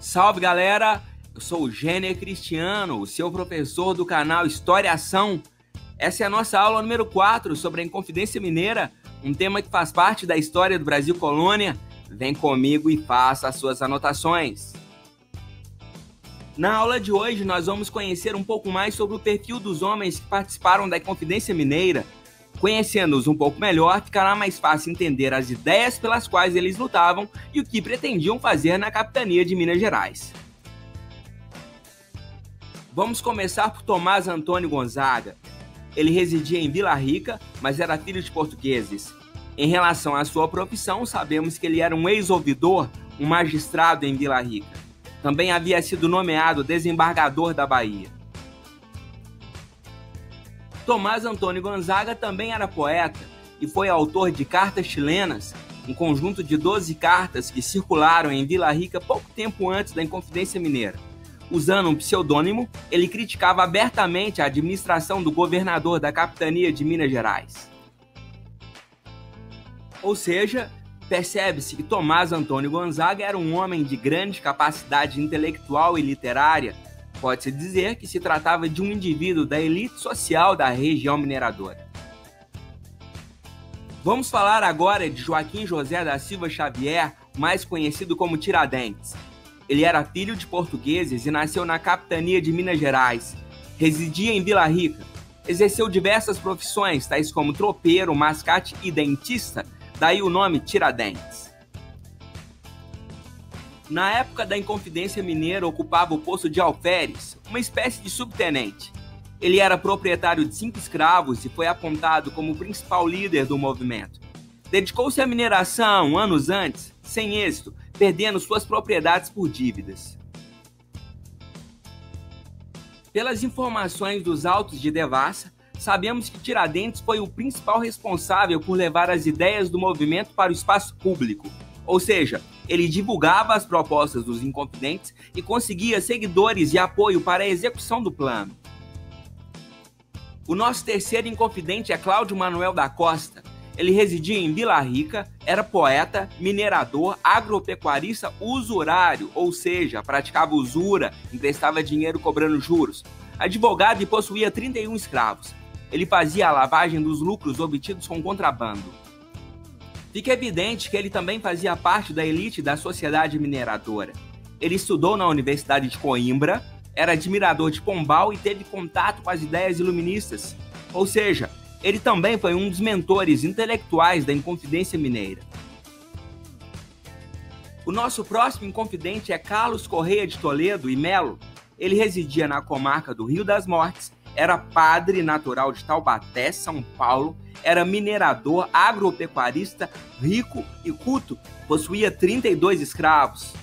Salve galera, eu sou o Gêner Cristiano, seu professor do canal História Ação. Essa é a nossa aula número 4 sobre a Inconfidência Mineira, um tema que faz parte da história do Brasil Colônia. Vem comigo e faça as suas anotações. Na aula de hoje, nós vamos conhecer um pouco mais sobre o perfil dos homens que participaram da Inconfidência Mineira. Conhecendo-os um pouco melhor, ficará mais fácil entender as ideias pelas quais eles lutavam e o que pretendiam fazer na capitania de Minas Gerais. Vamos começar por Tomás Antônio Gonzaga. Ele residia em Vila Rica, mas era filho de portugueses. Em relação à sua profissão, sabemos que ele era um ex-ouvidor, um magistrado em Vila Rica. Também havia sido nomeado desembargador da Bahia. Tomás Antônio Gonzaga também era poeta e foi autor de Cartas Chilenas, um conjunto de 12 cartas que circularam em Vila Rica pouco tempo antes da Inconfidência Mineira. Usando um pseudônimo, ele criticava abertamente a administração do governador da capitania de Minas Gerais. Ou seja, percebe-se que Tomás Antônio Gonzaga era um homem de grande capacidade intelectual e literária, Pode-se dizer que se tratava de um indivíduo da elite social da região mineradora. Vamos falar agora de Joaquim José da Silva Xavier, mais conhecido como Tiradentes. Ele era filho de portugueses e nasceu na capitania de Minas Gerais. Residia em Vila Rica. Exerceu diversas profissões, tais como tropeiro, mascate e dentista, daí o nome Tiradentes. Na época da Inconfidência Mineira, ocupava o posto de alferes, uma espécie de subtenente. Ele era proprietário de cinco escravos e foi apontado como o principal líder do movimento. Dedicou-se à mineração anos antes, sem êxito, perdendo suas propriedades por dívidas. Pelas informações dos autos de Devassa, sabemos que Tiradentes foi o principal responsável por levar as ideias do movimento para o espaço público, ou seja, ele divulgava as propostas dos inconfidentes e conseguia seguidores e apoio para a execução do plano. O nosso terceiro inconfidente é Cláudio Manuel da Costa. Ele residia em Vila Rica, era poeta, minerador, agropecuarista, usurário, ou seja, praticava usura, emprestava dinheiro cobrando juros. Advogado e possuía 31 escravos. Ele fazia a lavagem dos lucros obtidos com contrabando. Fica evidente que ele também fazia parte da elite da sociedade mineradora. Ele estudou na Universidade de Coimbra, era admirador de Pombal e teve contato com as ideias iluministas. Ou seja, ele também foi um dos mentores intelectuais da Inconfidência Mineira. O nosso próximo inconfidente é Carlos Correia de Toledo e Melo. Ele residia na comarca do Rio das Mortes, era padre natural de Taubaté, São Paulo era minerador, agropecuarista, rico e culto, possuía 32 escravos.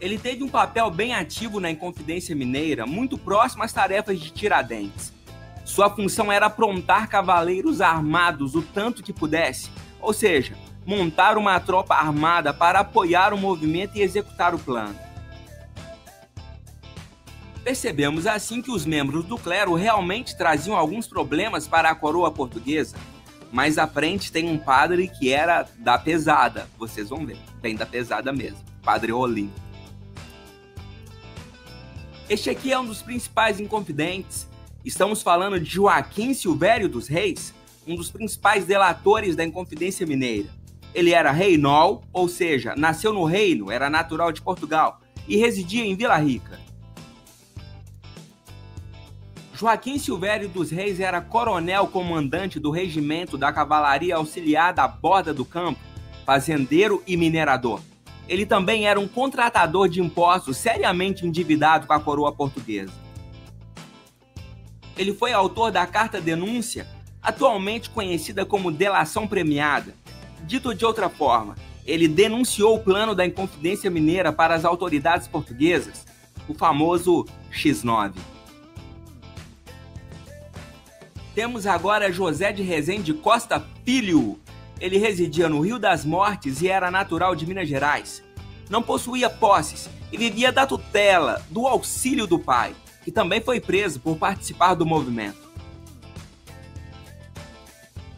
Ele teve um papel bem ativo na Inconfidência Mineira, muito próximo às tarefas de Tiradentes. Sua função era aprontar cavaleiros armados o tanto que pudesse, ou seja, montar uma tropa armada para apoiar o movimento e executar o plano. Percebemos assim que os membros do clero realmente traziam alguns problemas para a coroa portuguesa. Mais à frente tem um padre que era da pesada, vocês vão ver, bem da pesada mesmo, Padre Olim. Este aqui é um dos principais inconfidentes. Estamos falando de Joaquim Silvério dos Reis, um dos principais delatores da Inconfidência Mineira. Ele era reinol, ou seja, nasceu no reino, era natural de Portugal e residia em Vila Rica. Joaquim Silvério dos Reis era coronel comandante do regimento da Cavalaria Auxiliar da Borda do Campo, fazendeiro e minerador. Ele também era um contratador de impostos seriamente endividado com a coroa portuguesa. Ele foi autor da Carta Denúncia, atualmente conhecida como Delação Premiada. Dito de outra forma, ele denunciou o plano da Inconfidência Mineira para as autoridades portuguesas, o famoso X9. Temos agora José de Rezende Costa Filho. Ele residia no Rio das Mortes e era natural de Minas Gerais. Não possuía posses e vivia da tutela, do auxílio do pai, que também foi preso por participar do movimento.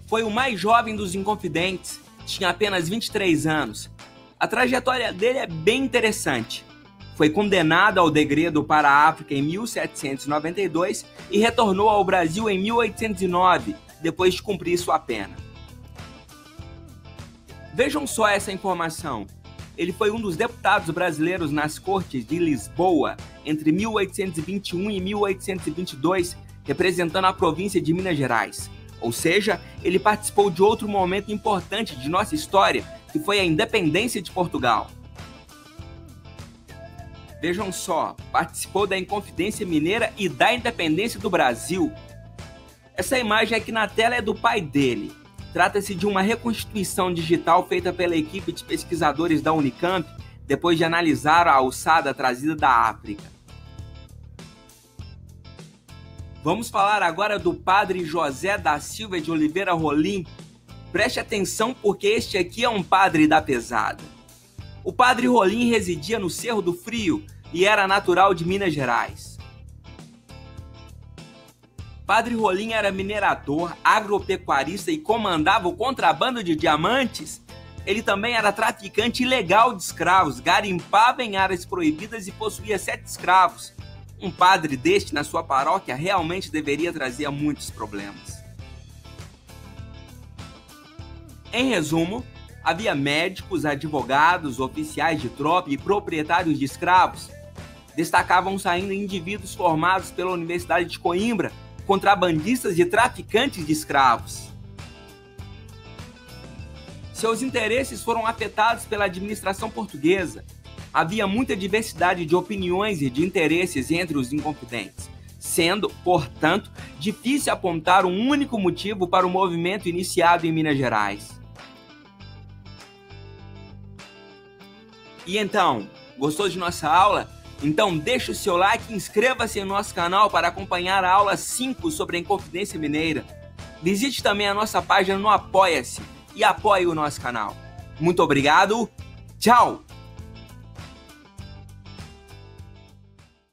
Foi o mais jovem dos Inconfidentes, tinha apenas 23 anos. A trajetória dele é bem interessante. Foi condenado ao degredo para a África em 1792 e retornou ao Brasil em 1809, depois de cumprir sua pena. Vejam só essa informação. Ele foi um dos deputados brasileiros nas Cortes de Lisboa entre 1821 e 1822, representando a província de Minas Gerais. Ou seja, ele participou de outro momento importante de nossa história, que foi a independência de Portugal. Vejam só, participou da Inconfidência Mineira e da independência do Brasil. Essa imagem aqui na tela é do pai dele, Trata-se de uma reconstituição digital feita pela equipe de pesquisadores da Unicamp depois de analisar a alçada trazida da África. Vamos falar agora do padre José da Silva de Oliveira Rolim. Preste atenção porque este aqui é um padre da pesada. O padre Rolim residia no Cerro do Frio e era natural de Minas Gerais. Padre Rolim era minerador, agropecuarista e comandava o contrabando de diamantes. Ele também era traficante ilegal de escravos, garimpava em áreas proibidas e possuía sete escravos. Um padre deste na sua paróquia realmente deveria trazer muitos problemas. Em resumo, havia médicos, advogados, oficiais de tropa e proprietários de escravos. Destacavam-se ainda indivíduos formados pela Universidade de Coimbra, contrabandistas e traficantes de escravos. Seus interesses foram afetados pela administração portuguesa. Havia muita diversidade de opiniões e de interesses entre os inconfidentes, sendo, portanto, difícil apontar um único motivo para o movimento iniciado em Minas Gerais. E então, gostou de nossa aula? Então deixe o seu like inscreva-se no nosso canal para acompanhar a aula 5 sobre a Inconfidência Mineira. Visite também a nossa página no Apoia-se e apoie o nosso canal. Muito obrigado, tchau!